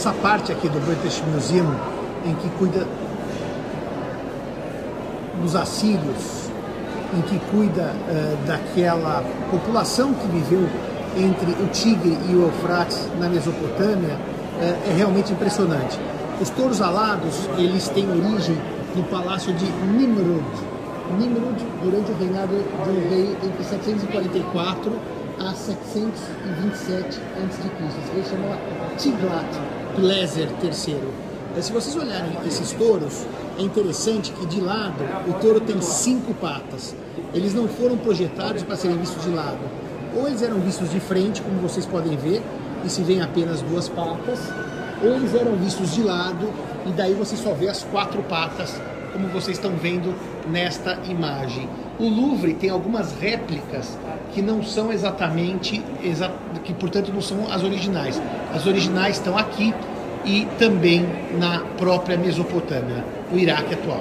essa parte aqui do British Museum, em que cuida dos assírios, em que cuida uh, daquela população que viveu entre o Tigre e o Eufrates na Mesopotâmia, uh, é realmente impressionante. Os touros alados, eles têm origem no palácio de Nimrud. Nimrud, durante o reinado de um rei entre 744 a 727 a.C. Rei chamava Tiglat-Pileser III. Se vocês olharem esses touros, é interessante que de lado o touro tem cinco patas. Eles não foram projetados para serem vistos de lado. Ou eles eram vistos de frente, como vocês podem ver, e se vêem apenas duas patas, ou eles eram vistos de lado e daí você só vê as quatro patas, como vocês estão vendo nesta imagem. O Louvre tem algumas réplicas que não são exatamente, que portanto não são as originais. As originais estão aqui e também na própria Mesopotâmia, o Iraque atual.